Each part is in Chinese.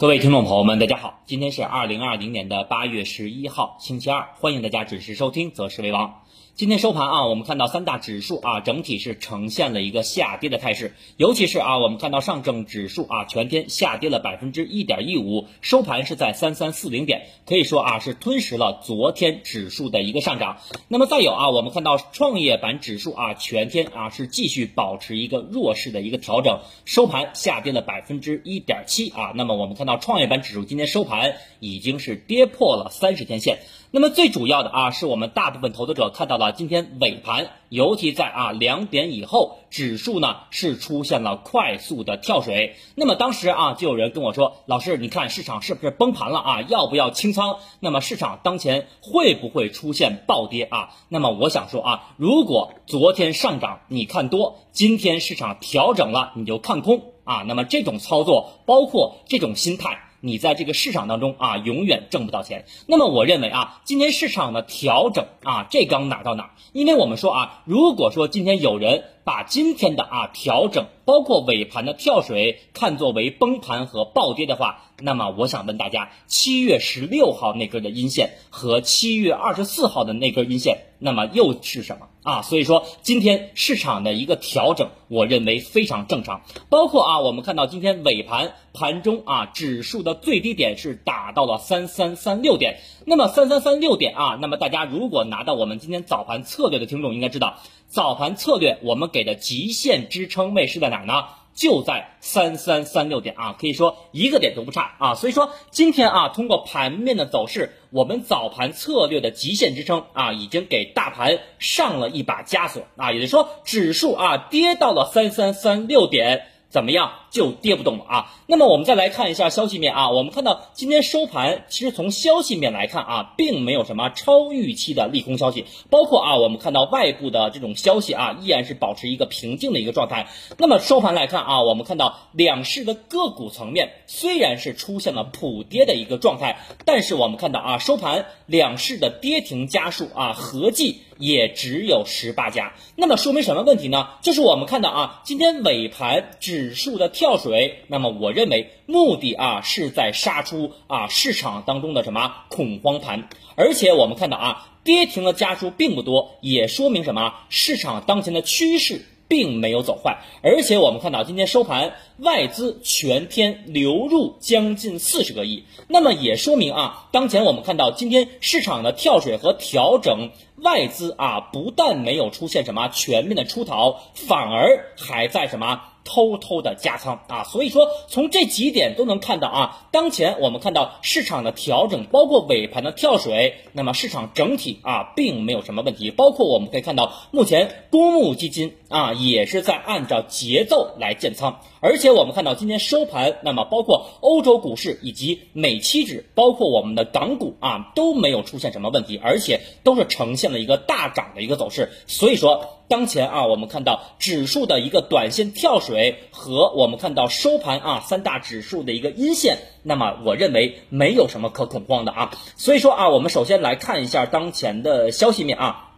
各位听众朋友们，大家好，今天是二零二零年的八月十一号，星期二，欢迎大家准时收听《择时为王》。今天收盘啊，我们看到三大指数啊，整体是呈现了一个下跌的态势，尤其是啊，我们看到上证指数啊，全天下跌了百分之一点一五，收盘是在三三四零点，可以说啊，是吞噬了昨天指数的一个上涨。那么再有啊，我们看到创业板指数啊，全天啊是继续保持一个弱势的一个调整，收盘下跌了百分之一点七啊。那么我们看到创业板指数今天收盘已经是跌破了三十天线。那么最主要的啊，是我们大部分投资者看到了今天尾盘，尤其在啊两点以后，指数呢是出现了快速的跳水。那么当时啊，就有人跟我说，老师，你看市场是不是崩盘了啊？要不要清仓？那么市场当前会不会出现暴跌啊？那么我想说啊，如果昨天上涨你看多，今天市场调整了你就看空啊，那么这种操作，包括这种心态。你在这个市场当中啊，永远挣不到钱。那么我认为啊，今天市场的调整啊，这刚哪到哪？因为我们说啊，如果说今天有人把今天的啊调整，包括尾盘的跳水，看作为崩盘和暴跌的话，那么我想问大家，七月十六号那根的阴线和七月二十四号的那根阴线，那么又是什么啊？所以说今天市场的一个调整，我认为非常正常。包括啊，我们看到今天尾盘盘中啊，指数的最低点是打到了三三三六点。那么三三三六点啊，那么大家如果拿到我们今天早盘策略的听众应该知道，早盘策略我们给的极限支撑位是在哪儿呢？就在三三三六点啊，可以说一个点都不差啊。所以说今天啊，通过盘面的走势，我们早盘策略的极限支撑啊，已经给大盘上了一把枷锁啊，也就是说指数啊跌到了三三三六点。怎么样就跌不动了啊？那么我们再来看一下消息面啊，我们看到今天收盘，其实从消息面来看啊，并没有什么超预期的利空消息，包括啊，我们看到外部的这种消息啊，依然是保持一个平静的一个状态。那么收盘来看啊，我们看到两市的个股层面虽然是出现了普跌的一个状态，但是我们看到啊，收盘两市的跌停家数啊，合计。也只有十八家，那么说明什么问题呢？就是我们看到啊，今天尾盘指数的跳水，那么我认为目的啊是在杀出啊市场当中的什么恐慌盘，而且我们看到啊跌停的家数并不多，也说明什么？市场当前的趋势。并没有走坏，而且我们看到今天收盘，外资全天流入将近四十个亿，那么也说明啊，当前我们看到今天市场的跳水和调整，外资啊不但没有出现什么全面的出逃，反而还在什么？偷偷的加仓。啊，所以说从这几点都能看到啊，当前我们看到市场的调整，包括尾盘的跳水，那么市场整体啊并没有什么问题，包括我们可以看到目前公募基金啊也是在按照节奏来建仓，而且我们看到今天收盘，那么包括欧洲股市以及美期指，包括我们的港股啊都没有出现什么问题，而且都是呈现了一个大涨的一个走势，所以说。当前啊，我们看到指数的一个短线跳水和我们看到收盘啊三大指数的一个阴线，那么我认为没有什么可恐慌的啊。所以说啊，我们首先来看一下当前的消息面啊。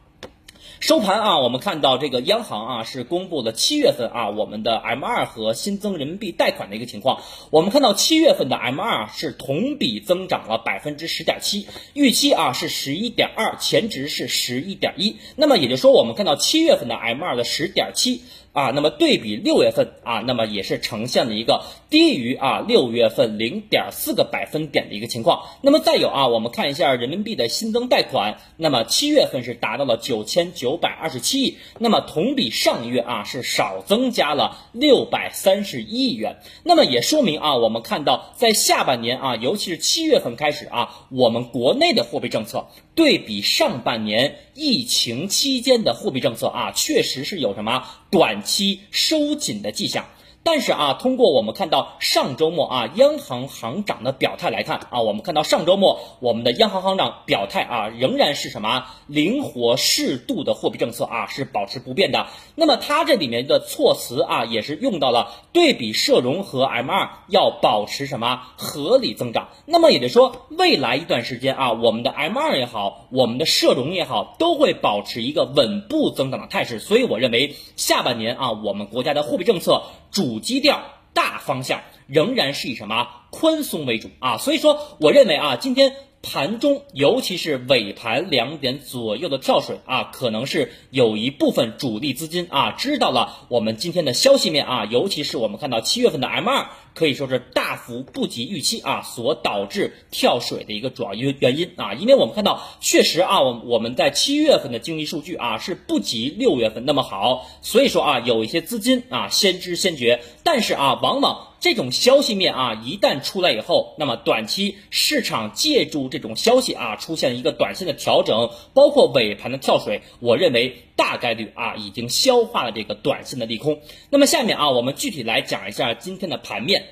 收盘啊，我们看到这个央行啊是公布了七月份啊我们的 M 二和新增人民币贷款的一个情况。我们看到七月份的 M 二是同比增长了百分之十点七，预期啊是十一点二，前值是十一点一。那么也就是说，我们看到七月份的 M 二的十点七。啊，那么对比六月份啊，那么也是呈现了一个低于啊六月份零点四个百分点的一个情况。那么再有啊，我们看一下人民币的新增贷款，那么七月份是达到了九千九百二十七亿，那么同比上月啊是少增加了六百三十一亿元。那么也说明啊，我们看到在下半年啊，尤其是七月份开始啊，我们国内的货币政策。对比上半年疫情期间的货币政策啊，确实是有什么短期收紧的迹象。但是啊，通过我们看到上周末啊，央行行长的表态来看啊，我们看到上周末我们的央行行长表态啊，仍然是什么灵活适度的货币政策啊，是保持不变的。那么它这里面的措辞啊，也是用到了对比社融和 M 二要保持什么合理增长。那么也就是说，未来一段时间啊，我们的 M 二也好，我们的社融也好，都会保持一个稳步增长的态势。所以我认为下半年啊，我们国家的货币政策主。主基调大方向仍然是以什么宽松为主啊，所以说我认为啊，今天。盘中，尤其是尾盘两点左右的跳水啊，可能是有一部分主力资金啊知道了我们今天的消息面啊，尤其是我们看到七月份的 M 二可以说是大幅不及预期啊，所导致跳水的一个主要原原因啊，因为我们看到确实啊，我我们在七月份的经济数据啊是不及六月份那么好，所以说啊，有一些资金啊先知先觉，但是啊，往往。这种消息面啊，一旦出来以后，那么短期市场借助这种消息啊，出现一个短线的调整，包括尾盘的跳水，我认为大概率啊，已经消化了这个短线的利空。那么下面啊，我们具体来讲一下今天的盘面。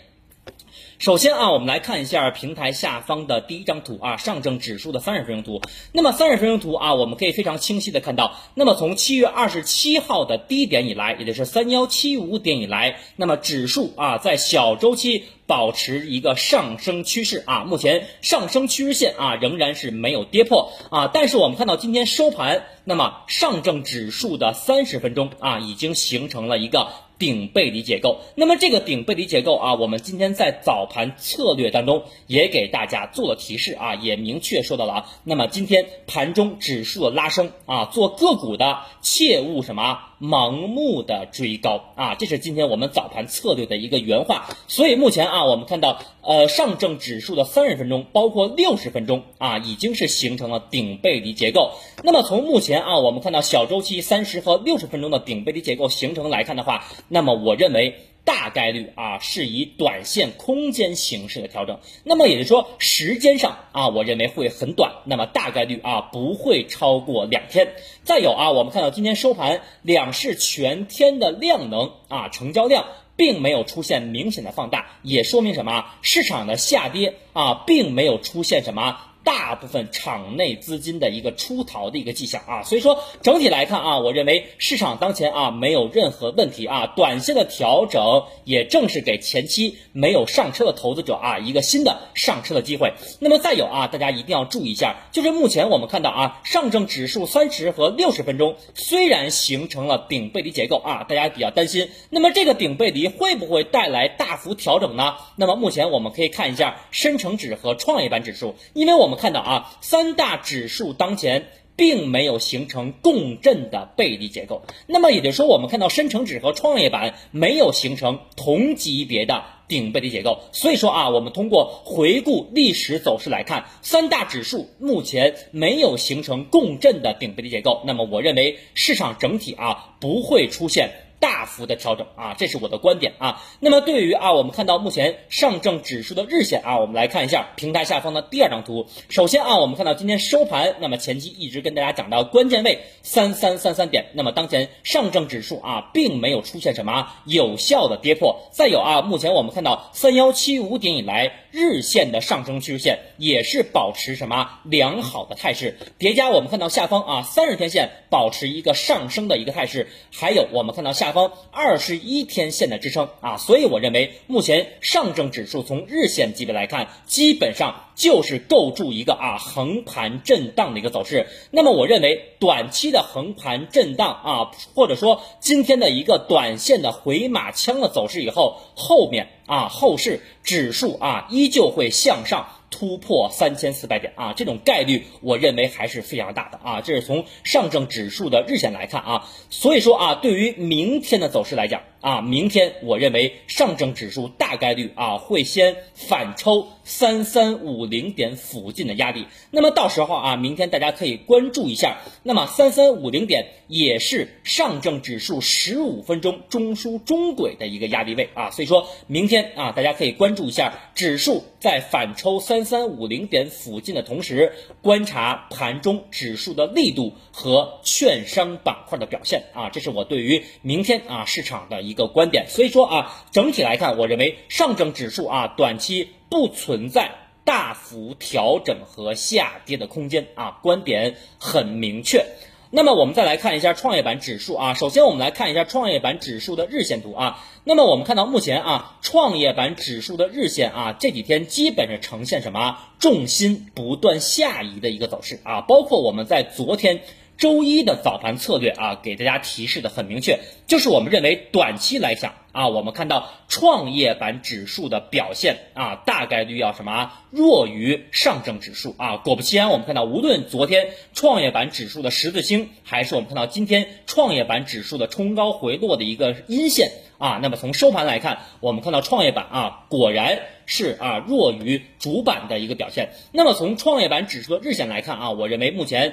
首先啊，我们来看一下平台下方的第一张图啊，上证指数的三十分钟图。那么三十分钟图啊，我们可以非常清晰的看到，那么从七月二十七号的低点以来，也就是三幺七五点以来，那么指数啊在小周期保持一个上升趋势啊，目前上升趋势线啊仍然是没有跌破啊，但是我们看到今天收盘，那么上证指数的三十分钟啊已经形成了一个。顶背离结构，那么这个顶背离结构啊，我们今天在早盘策略当中也给大家做了提示啊，也明确说到了啊。那么今天盘中指数的拉升啊，做个股的切勿什么？盲目的追高啊，这是今天我们早盘策略的一个原话。所以目前啊，我们看到呃上证指数的三十分钟，包括六十分钟啊，已经是形成了顶背离结构。那么从目前啊，我们看到小周期三十和六十分钟的顶背离结构形成来看的话，那么我认为。大概率啊是以短线空间形式的调整，那么也就是说时间上啊，我认为会很短，那么大概率啊不会超过两天。再有啊，我们看到今天收盘两市全天的量能啊，成交量并没有出现明显的放大，也说明什么？市场的下跌啊，并没有出现什么。大部分场内资金的一个出逃的一个迹象啊，所以说整体来看啊，我认为市场当前啊没有任何问题啊，短线的调整也正是给前期没有上车的投资者啊一个新的上车的机会。那么再有啊，大家一定要注意一下，就是目前我们看到啊，上证指数三十和六十分钟虽然形成了顶背离结构啊，大家比较担心，那么这个顶背离会不会带来大幅调整呢？那么目前我们可以看一下深成指和创业板指数，因为我。我们看到啊，三大指数当前并没有形成共振的背离结构，那么也就是说，我们看到深成指和创业板没有形成同级别的顶背离结构。所以说啊，我们通过回顾历史走势来看，三大指数目前没有形成共振的顶背离结构，那么我认为市场整体啊不会出现。大幅的调整啊，这是我的观点啊。那么对于啊，我们看到目前上证指数的日线啊，我们来看一下平台下方的第二张图。首先啊，我们看到今天收盘，那么前期一直跟大家讲到关键位三三三三点，那么当前上证指数啊，并没有出现什么有效的跌破。再有啊，目前我们看到三幺七五点以来日线的上升趋势线也是保持什么良好的态势，叠加我们看到下方啊三十天线保持一个上升的一个态势，还有我们看到下。方二十一天线的支撑啊，所以我认为目前上证指数从日线级别来看，基本上就是构筑一个啊横盘震荡的一个走势。那么我认为短期的横盘震荡啊，或者说今天的一个短线的回马枪的走势以后，后面啊后市指数啊依旧会向上。突破三千四百点啊，这种概率我认为还是非常大的啊。这是从上证指数的日线来看啊，所以说啊，对于明天的走势来讲。啊，明天我认为上证指数大概率啊会先反抽三三五零点附近的压力，那么到时候啊，明天大家可以关注一下，那么三三五零点也是上证指数十五分钟中枢中轨的一个压力位啊，所以说明天啊，大家可以关注一下指数在反抽三三五零点附近的同时，观察盘中指数的力度和券商板块的表现啊，这是我对于明天啊市场的。一个观点，所以说啊，整体来看，我认为上证指数啊，短期不存在大幅调整和下跌的空间啊，观点很明确。那么我们再来看一下创业板指数啊，首先我们来看一下创业板指数的日线图啊。那么我们看到目前啊，创业板指数的日线啊，这几天基本上呈现什么重心不断下移的一个走势啊，包括我们在昨天。周一的早盘策略啊，给大家提示的很明确，就是我们认为短期来讲啊，我们看到创业板指数的表现啊，大概率要什么弱于上证指数啊。果不其然，我们看到无论昨天创业板指数的十字星，还是我们看到今天创业板指数的冲高回落的一个阴线啊，那么从收盘来看，我们看到创业板啊，果然是啊弱于主板的一个表现。那么从创业板指数的日线来看啊，我认为目前。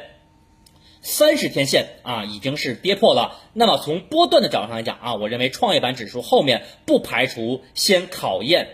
三十天线啊，已经是跌破了。那么从波段的角度上来讲啊，我认为创业板指数后面不排除先考验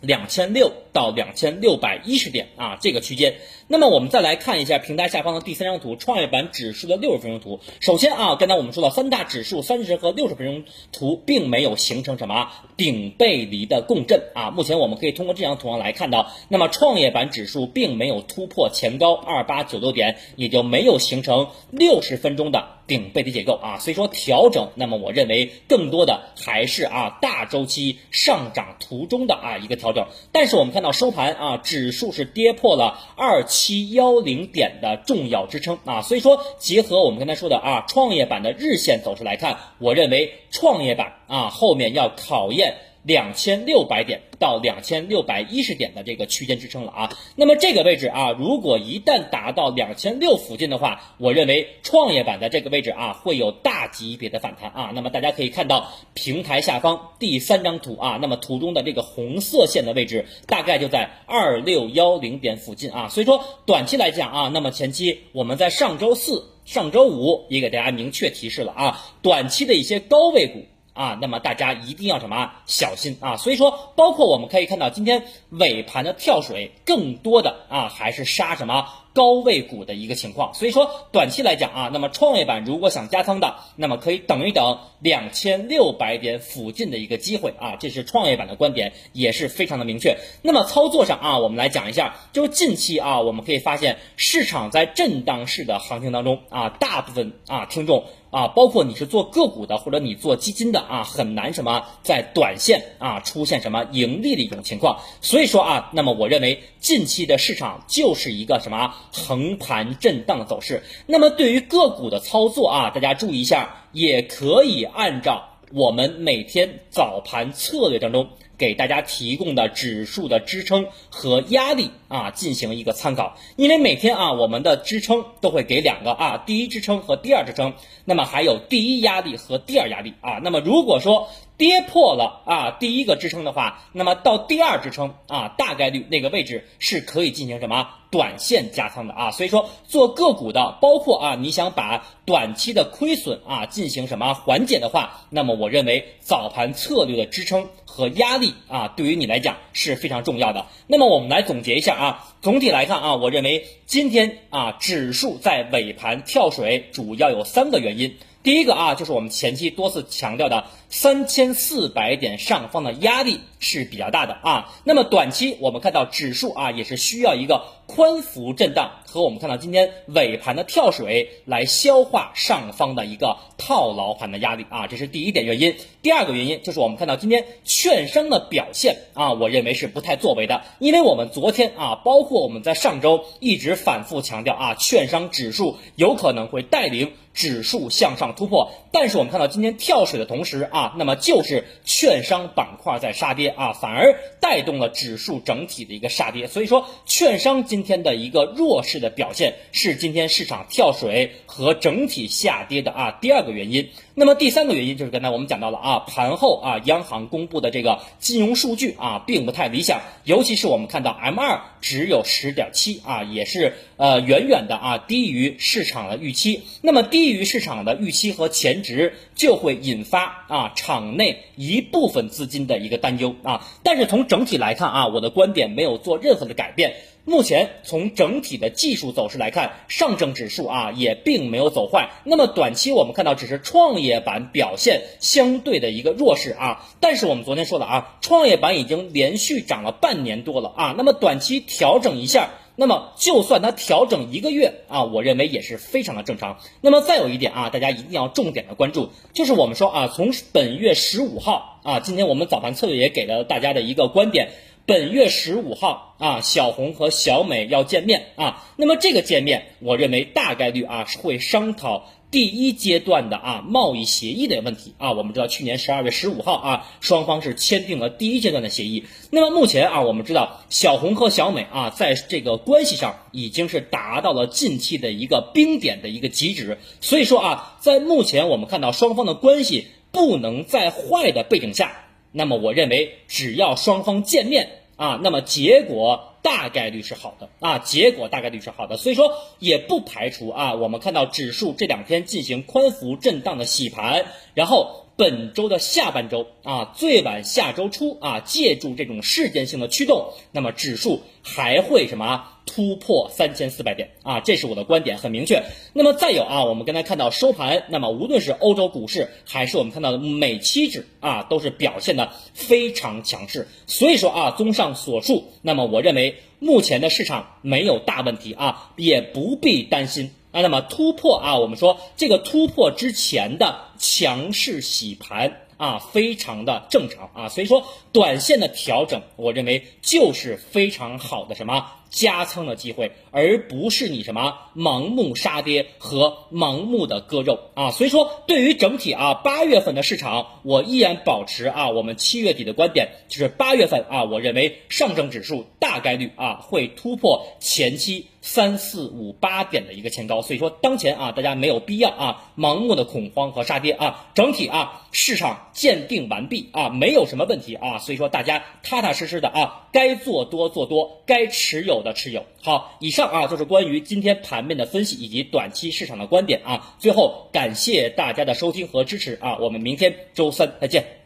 两千六到两千六百一十点啊这个区间。那么我们再来看一下平台下方的第三张图，创业板指数的六十分钟图。首先啊，刚才我们说了三大指数三十和六十分钟图并没有形成什么顶背离的共振啊。目前我们可以通过这张图上来看到，那么创业板指数并没有突破前高二八九六点，也就没有形成六十分钟的顶背离结构啊。所以说调整，那么我认为更多的还是啊大周期上涨途中的啊一个调整。但是我们看到收盘啊，指数是跌破了二七。七幺零点的重要支撑啊，所以说结合我们刚才说的啊，创业板的日线走势来看，我认为创业板啊后面要考验。两千六百点到两千六百一十点的这个区间支撑了啊，那么这个位置啊，如果一旦达到两千六附近的话，我认为创业板的这个位置啊会有大级别的反弹啊。那么大家可以看到平台下方第三张图啊，那么图中的这个红色线的位置大概就在二六幺零点附近啊。所以说短期来讲啊，那么前期我们在上周四、上周五也给大家明确提示了啊，短期的一些高位股。啊，那么大家一定要什么小心啊！所以说，包括我们可以看到今天尾盘的跳水，更多的啊还是杀什么高位股的一个情况。所以说，短期来讲啊，那么创业板如果想加仓的，那么可以等一等两千六百点附近的一个机会啊，这是创业板的观点，也是非常的明确。那么操作上啊，我们来讲一下，就是近期啊，我们可以发现市场在震荡式的行情当中啊，大部分啊听众。啊，包括你是做个股的，或者你做基金的啊，很难什么在短线啊出现什么盈利的一种情况。所以说啊，那么我认为近期的市场就是一个什么横盘震荡的走势。那么对于个股的操作啊，大家注意一下，也可以按照我们每天早盘策略当中。给大家提供的指数的支撑和压力啊，进行一个参考。因为每天啊，我们的支撑都会给两个啊，第一支撑和第二支撑，那么还有第一压力和第二压力啊。那么如果说跌破了啊第一个支撑的话，那么到第二支撑啊，大概率那个位置是可以进行什么短线加仓的啊。所以说做个股的，包括啊你想把短期的亏损啊进行什么缓解的话，那么我认为早盘策略的支撑。和压力啊，对于你来讲是非常重要的。那么我们来总结一下啊，总体来看啊，我认为今天啊，指数在尾盘跳水，主要有三个原因。第一个啊，就是我们前期多次强调的三千四百点上方的压力是比较大的啊。那么短期我们看到指数啊，也是需要一个宽幅震荡和我们看到今天尾盘的跳水来消化上方的一个套牢盘的压力啊，这是第一点原因。第二个原因就是我们看到今天券商的表现啊，我认为是不太作为的，因为我们昨天啊，包括我们在上周一直反复强调啊，券商指数有可能会带领。指数向上突破，但是我们看到今天跳水的同时啊，那么就是券商板块在杀跌啊，反而带动了指数整体的一个杀跌。所以说，券商今天的一个弱势的表现是今天市场跳水和整体下跌的啊第二个原因。那么第三个原因就是刚才我们讲到了啊，盘后啊央行公布的这个金融数据啊并不太理想，尤其是我们看到 M 二只有十点七啊，也是呃远远的啊低于市场的预期。那么低于市场的预期和前值，就会引发啊场内一部分资金的一个担忧啊。但是从整体来看啊，我的观点没有做任何的改变。目前从整体的技术走势来看，上证指数啊也并没有走坏。那么短期我们看到只是创业板表现相对的一个弱势啊。但是我们昨天说了啊，创业板已经连续涨了半年多了啊。那么短期调整一下，那么就算它调整一个月啊，我认为也是非常的正常。那么再有一点啊，大家一定要重点的关注，就是我们说啊，从本月十五号啊，今天我们早盘策略也给了大家的一个观点。本月十五号啊，小红和小美要见面啊，那么这个见面，我认为大概率啊是会商讨第一阶段的啊贸易协议的问题啊，我们知道去年十二月十五号啊，双方是签订了第一阶段的协议。那么目前啊，我们知道小红和小美啊，在这个关系上已经是达到了近期的一个冰点的一个极值。所以说啊，在目前我们看到双方的关系不能再坏的背景下，那么我认为只要双方见面啊，那么结果。大概率是好的啊，结果大概率是好的，所以说也不排除啊，我们看到指数这两天进行宽幅震荡的洗盘，然后。本周的下半周啊，最晚下周初啊，借助这种事件性的驱动，那么指数还会什么突破三千四百点啊？这是我的观点，很明确。那么再有啊，我们刚才看到收盘，那么无论是欧洲股市还是我们看到的美期指啊，都是表现的非常强势。所以说啊，综上所述，那么我认为目前的市场没有大问题啊，也不必担心。啊，那么突破啊，我们说这个突破之前的强势洗盘啊，非常的正常啊，所以说短线的调整，我认为就是非常好的什么？加仓的机会，而不是你什么盲目杀跌和盲目的割肉啊！所以说，对于整体啊八月份的市场，我依然保持啊我们七月底的观点，就是八月份啊，我认为上证指数大概率啊会突破前期三四五八点的一个前高。所以说，当前啊大家没有必要啊盲目的恐慌和杀跌啊，整体啊市场鉴定完毕啊，没有什么问题啊，所以说大家踏踏实实的啊，该做多做多，该持有。的持有好，以上啊就是关于今天盘面的分析以及短期市场的观点啊。最后感谢大家的收听和支持啊，我们明天周三再见。